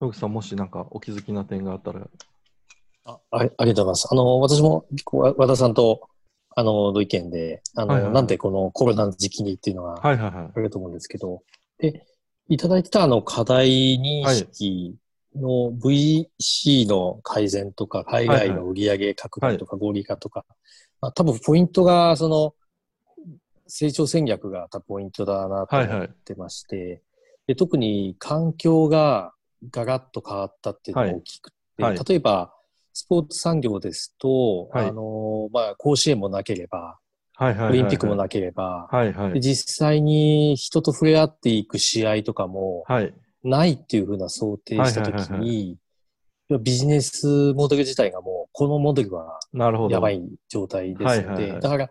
野口さん、もしなんかお気づきな点があったら。ああありがとうございます。あの、私も、和田さんと、あの、の意見で、あの、はいはいはいなんでこのコロナの時期にっていうのがはいはいはい。あると思うんですけど、で、いただいてたあの課題認識の VC の改善とか、海外の売上拡大とか合理化とか、まあ、多分ポイントが、その、成長戦略が多分ポイントだなとはいはい思ってまして、で特に環境がガラッと変わったっていうのが大きくて、はいはい例えば、スポーツ産業ですと、はいあの、まあ、甲子園もなければ、はいはいはいはい。オリンピックもなければ、はいはいで。実際に人と触れ合っていく試合とかもはい。ないっていうふうな想定したときに、ビジネスモデル自体がもう、このモデルは。やばい状態ですので、はいはいはいだから、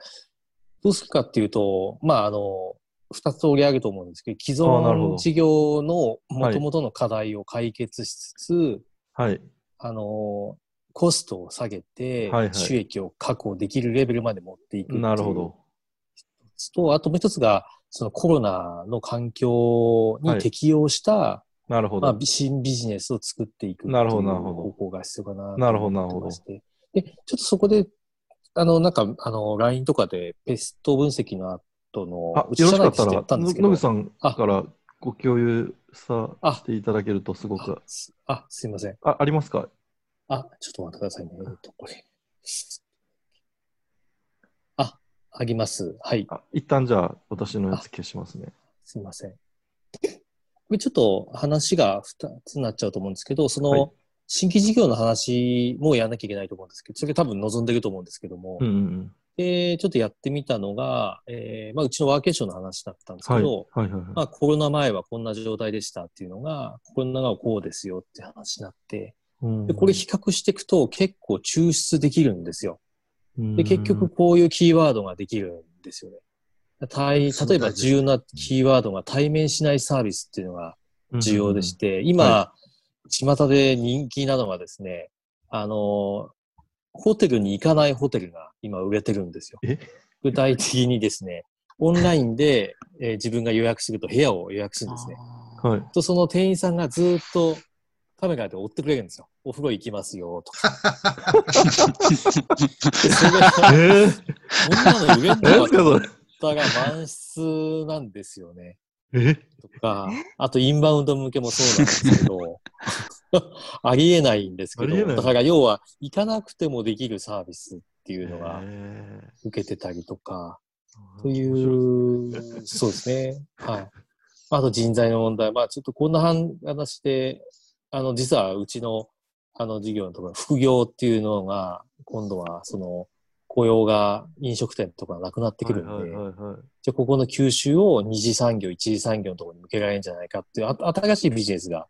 どうするかっていうと、まあ、あの、二つ折り上げると思うんですけど、既存事業の元々の課題を解決しつつ、はい。あの、コストを下げてはいはい、収益を確保できるレベルまで持っていくなるほど。と、あともう一つが、そのコロナの環境に適応した、まあなるほど。、新ビジネスを作っていくなるほどなるほど方向が必要かななるほどと思ってまして。で、ちょっとそこで、あの、なんか、あの、LINE とかでペスト分析の後のあ、うちよろしか社内でちょっとやったんですけど野口さんからご共有さあせていただけるとすごくあ。すいません。あ、ありますか？あ、ちょっと待ってくださいね。えっと、これ。あ、あります。はい。あ一旦じゃあ、私のやつ消しますね。すいません。これちょっと話が2つになっちゃうと思うんですけど、その、はい新規事業の話もやらなきゃいけないと思うんですけど、それ多分望んでると思うんですけども、うんうんうん。で、ちょっとやってみたのが、えーまあ、うちのワーケーションの話だったんですけはい。ど、はいはいはい。まあ、コロナ前はこんな状態でしたっていうのが、コロナがこうですよって話になって、うんで、これ比較していくと結構抽出できるんですよ。うんで、結局こういうキーワードができるんですよね。対例えば重要なキーワードが対面しないサービスっていうのが重要でして、今、は巷で人気なのがですね、あの、ホテルに行かないホテルが今売れてるんですよえ？具体的にですね、オンラインで、えー自分が予約すると部屋を予約するんですね。はい。と、その店員さんがずーっとカメラで追ってくれるんですよ。お風呂行きますよ、とか。でそれがえー、こんなの売れん何のかとですかそれ？ったが満室なんですよね。え？とか、あとインバウンド向けもそうなんですけど、ありえないんですけど、だから要は行かなくてもできるサービスっていうのがえ受けてたりとか、ーという、そうですね。はい。あと人材の問題。まあちょっとこんな話で、あの、実はうちの、あの事業のところ、副業っていうのが、今度はその、雇用が飲食店とかなくなってくるんで、はいはいはいはい。じゃあここの吸収を二次産業、一次産業のところに向けられるんじゃないかっていうあ新しいビジネスが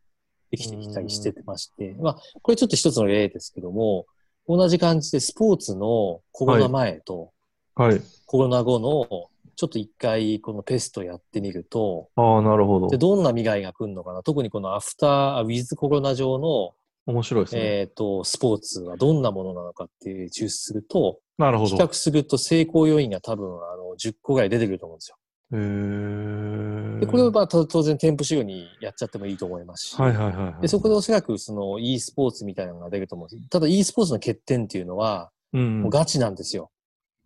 できてきたりしてまして、まあ、これちょっと一つの例ですけども、同じ感じでスポーツのコロナ前とはい。コロナ後のちょっと一回このペストやってみると、ああ、なるほど。で。どんな未来が来るのかな。特にこのアフター、あウィズコロナ上の、面白いですね。えっ、と、スポーツはどんなものなのかっていう抽出すると、なるほど。比較すると成功要因が多分あの10個ぐらい出てくると思うんですよ。へーで、これはまあと当然店舗仕様にやっちゃってもいいと思いますし、はいはいはいはい。でそこでおそらくその e スポーツみたいなのが出ると思うんです。ただ e スポーツの欠点っていうのは、うん、もうガチなんですよ。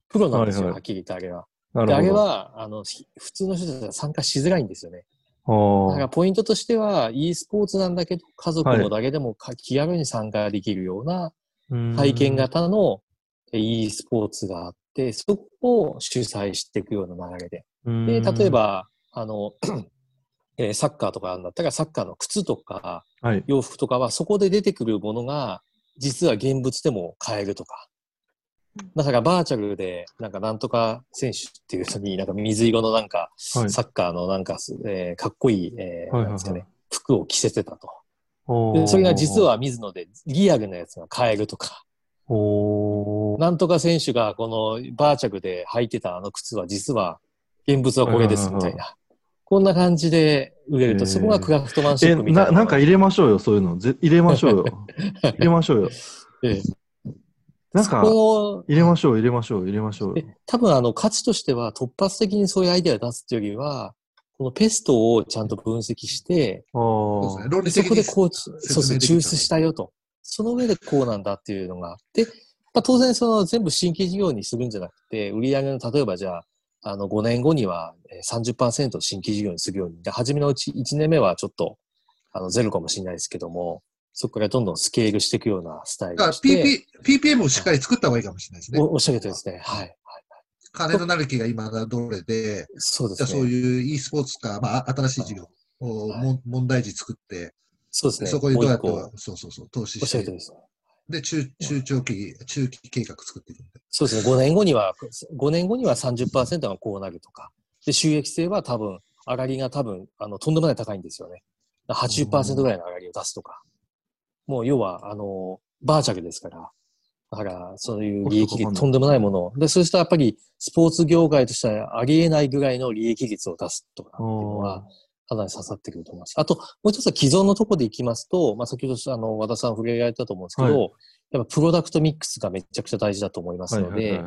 プロなんですよ、はいはいはっきり言ってあれは。なるほど。であれは、あの、ひ普通の人たちは参加しづらいんですよね。あだーからポイントとしては、e スポーツなんだけど、家族もだけでもか気軽に参加できるようなうん体験型のえ e スポーツがあって、そこを主催していくような流れで。うんで、例え、ば、あの、えーサッカーとかなんだったら、サッカーの靴とかはい。洋服とかは、そこで出てくるものが、実は現物でも買えるとか。だからバーチャルで、なんかなんとか選手っていう人に、なんか水色のなんか、はいサッカーのなんかす、えーかっこいい、えーなんですかね、服を着せてたと。でそれが実、は水野でリアルなやつが買えるとか。なんとか選手がこのバーチャルで履いてたあの靴は実は現物はこれですみたいな。こんな感じで売れると、えーそこがクラフトマンシえ、ップみたいな。ななんか入れましょうよ、そういうの。ぜ入れましょうよ。入れましょうよ。ええなんか、こ入れましょう、入れましょう、入れましょう。多分あの価値としては突発的にそういうアイデアを出すっていうよりは、このペストをちゃんと分析して、あそこでこう、そうそう、抽出したよと。その上でこうなんだっていうのが。あって、まあ、当然その全部新規事業にするんじゃなくて、売上の例えばじゃあ、あの5年後にはえー30%新規事業にするように。で、初めのうち1年目はちょっとあのゼロかもしれないですけども、そこからどんどんスケールしていくようなスタイルだから PP、PPM をしっかり作った方がいいかもしれないですね。おおっしゃるとですね。はい。はい。金となる木が今どれで、そうですね。そういう e スポーツか、まあ、新しい事業を、はい問題児作って、そうですね。そこにどうやってそうそうそう、投資しておっしゃると、ですね。で、中、中長期、中期計画作っていく。そうですね。5年後には、5年後には30%がこうなるとか。で、収益性は多分、上がりが多分、あの、とんでもない高いんですよね。80%ぐらいの上がりを出すとか。もう、要は、あの、バーチャルですから。だから、そういう利益率、とんでもないものを。で、そうしたらやっぱり、スポーツ業界としてはありえないぐらいの利益率を出すとかっていうのは、かなり刺さってくると思います。あと、もう一つは既存のところでいきますと、まあ、先ほど、あの、和田さん触れられたと思うんですけど、はいやっぱプロダクトミックスがめちゃくちゃ大事だと思いますはいので。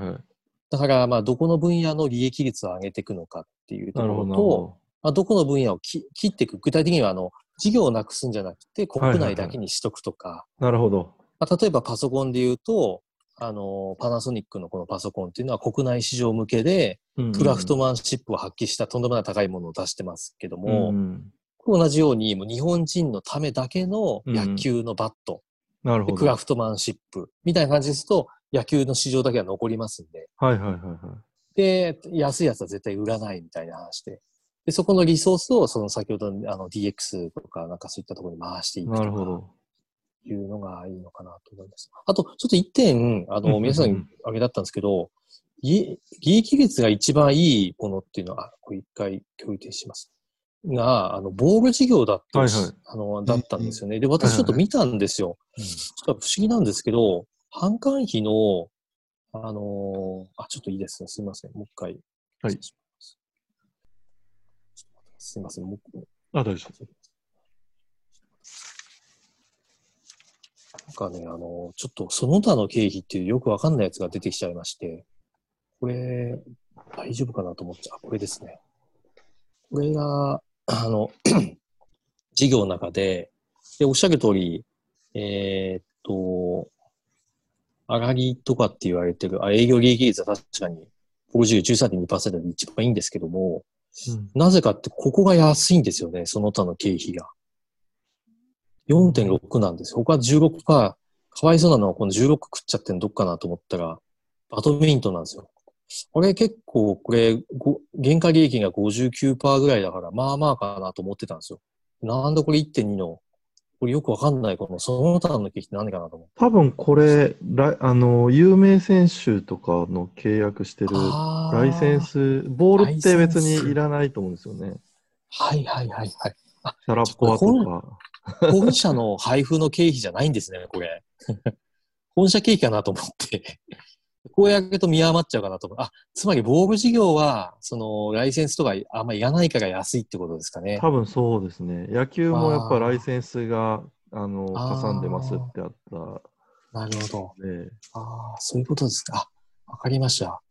だから、まあ、どこの分野の利益率を上げていくのかっていうところと、まあ、どこの分野をき切っていく。具体的には、あの、事業をなくすんじゃなくて、国内だけにしとくとか、ど。なるほど。まあ、例えばパソコンで言うと、あの、パナソニックのこのパソコンっていうのは国内市場向けで、クラフトマンシップを発揮したとんでもない高いものを出してますけども、うん同じように、もう日本人のためだけの野球のバット、なるほど。でクラフトマンシップみたいな感じですと、野球の市場だけは残りますんで、はいはいはいはい。で、安いやつは絶対売らないみたいな話で。で、そこのリソースを、その先ほどのあの DX とか、なんかそういったところに回していくとか。いうのがいいのかなと思います。あと、ちょっと一点、あの、皆さんに挙げだったんですけど、利利益率が一番いいものっていうのは、あこれ一回共有停止します。が、あの、ボール事業だった、はいはいあの、だったんですよね。で、私ちょっと見たんですよ。ちょっと不思議なんですけど、販管費の、あのーあ、ちょっといいですね。すみません。もう一回。はいす。みません。もうあ、大丈夫。なんかね、あの、ちょっとその他の経費っていうよくわかんないやつが出てきちゃいまして、これ、大丈夫かなと思っちゃう。これですね。これが、あの、事業の中で、で、おっしゃる通り、えーっと、上がりとかって言われてる、あ営業利益率は確かに、この事業13.2%で一番いいんですけども、うんなぜかって、ここが安いんですよね、その他の経費が。4.6なんですよ。他は16%。かわいそうなのはこの16食っちゃってんのどっかなと思ったら、バドミントンなんですよ。これ結構、これ、ご原価利益が59%ぐらいだから、まあまあかなと思ってたんですよ。なんでこれ1.2の、これよくわかんない、このその他の経費って何かなと思って。多分これ、ラあの、有名選手とかの契約してるライセンス、ボールって別にいらないと思うんですよね。はいはいはいはい。シャラポワとか。本社の配布の経費じゃないんですね、これ。本社経費かなと思って。こうやると見余っちゃうかなと思う。あ、つまりボール事業は、その、ライセンスとかあんまいらないから安いってことですかね。多分そうですね。野球もやっぱライセンスが、あの、かさんでますってあったなるほど。で、ああ、そういうことですか。あ、わかりました。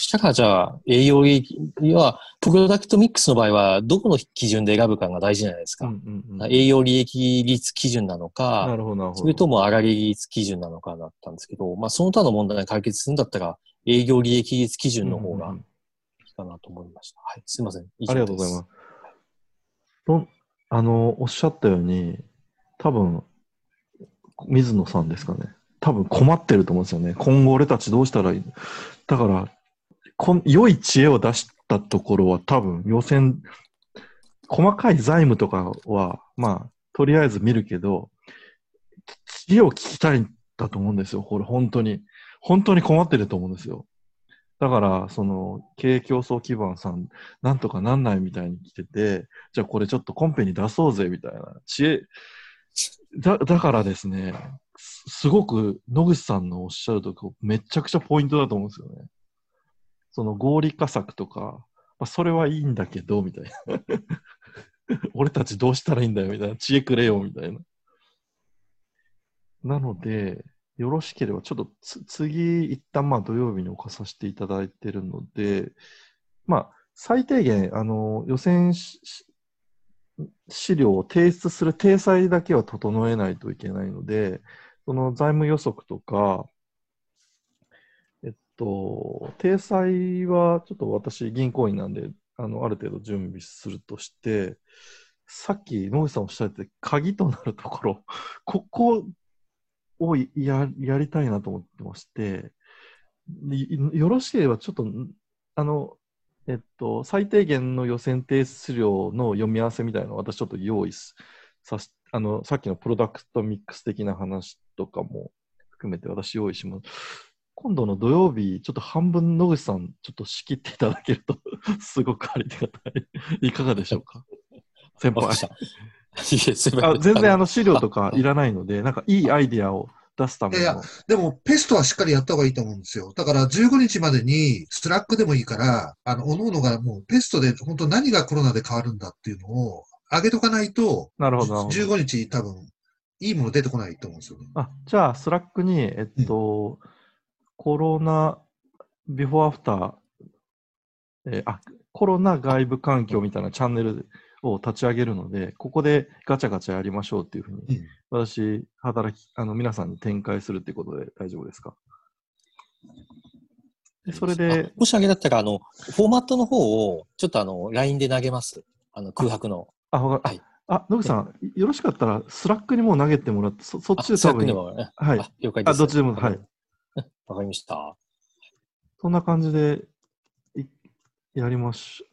そしたら、じゃあ、営業利益は、プロダクトミックスの場合は、どこの基準で選ぶかが大事じゃないですか。うんうんうん営業利益率基準なのなか。それとも上がり率基準なのかだったんですけど、まあ、その他の問題が解決するんだったら、営業利益率基準の方がうんうんうんいいかなと思いました。はい、すいません。。ありがとうございますあの、おっしゃったように、多分、水野さんですかね。多分困ってると思うんですよね。今後俺たちどうしたらいいだから、こん良い知恵を出したところは多分予選、細かい財務とかは、まあ、とりあえず見るけど、知恵を聞きたいんだと思うんですよ。これ本当に。本当に困ってると思うんですよ。だから、その、経営競争基盤さん、なんとかなんないみたいに来てて、じゃあこれちょっとコンペに出そうぜみたいな知恵、だだからですね、すごく野口さんのおっしゃるとこめちゃくちゃポイントだと思うんですよね。その合理化策とか、まあ、それはいいんだけど、みたいな。俺たちどうしたらいいんだよ、みたいな。知恵くれよ、みたいな。なので、よろしければ、ちょっと次、一旦まあ土曜日に置かさせていただいてるので、まあ、最低限、あの、予選資料を提出する体裁だけは整えないといけないので、その財務予測とか、と、体裁はちょっと私、銀行員なんで、あの、ある程度準備するとして、さっき野口さんおっしゃって鍵となるところ、ここをややりたいなと思ってまして、よろしければちょっと、あの、えっと、最低限の予選提出量の読み合わせみたいなのを私ちょっと用意さし、あの、さっきのプロダクトミックス的な話とかも含めて私用意します。今度の土曜日、ちょっと半分野口さん、ちょっと仕切っていただけると すごくありがたい。いかがでしょうか？先輩。あ全然あの資料とかいらないので、なんかいいアイディアを出すためいや、でも PEST はしっかりやった方がいいと思うんですよ。だから15日までに Slack でもいいから、あの、おのおのがもう PEST で本当何がコロナで変わるんだっていうのを上げとかないと、なるほど。15日多分、いいもの出てこないと思うんですよね。あ、じゃあ Slack に、えっと、うん、コロナ、ビフォーアフター、えー、あ、コロナ外部環境みたいなチャンネルを立ち上げるので、ここでガチャガチャやりましょうっていうふうに、うん、私、働き、あの、皆さんに展開するっていうことで大丈夫ですか？でそれで。もしあげだったら、あの、フォーマットの方を、ちょっとあの、LINE で投げます。あの、空白の。あ、わかはい。あ、野口さん、よろしかったら、スラックにも投げてもらって、そっちで多分。はい。了解です。あ、どっちでも、はい。わかりました。そんな感じで、やりまし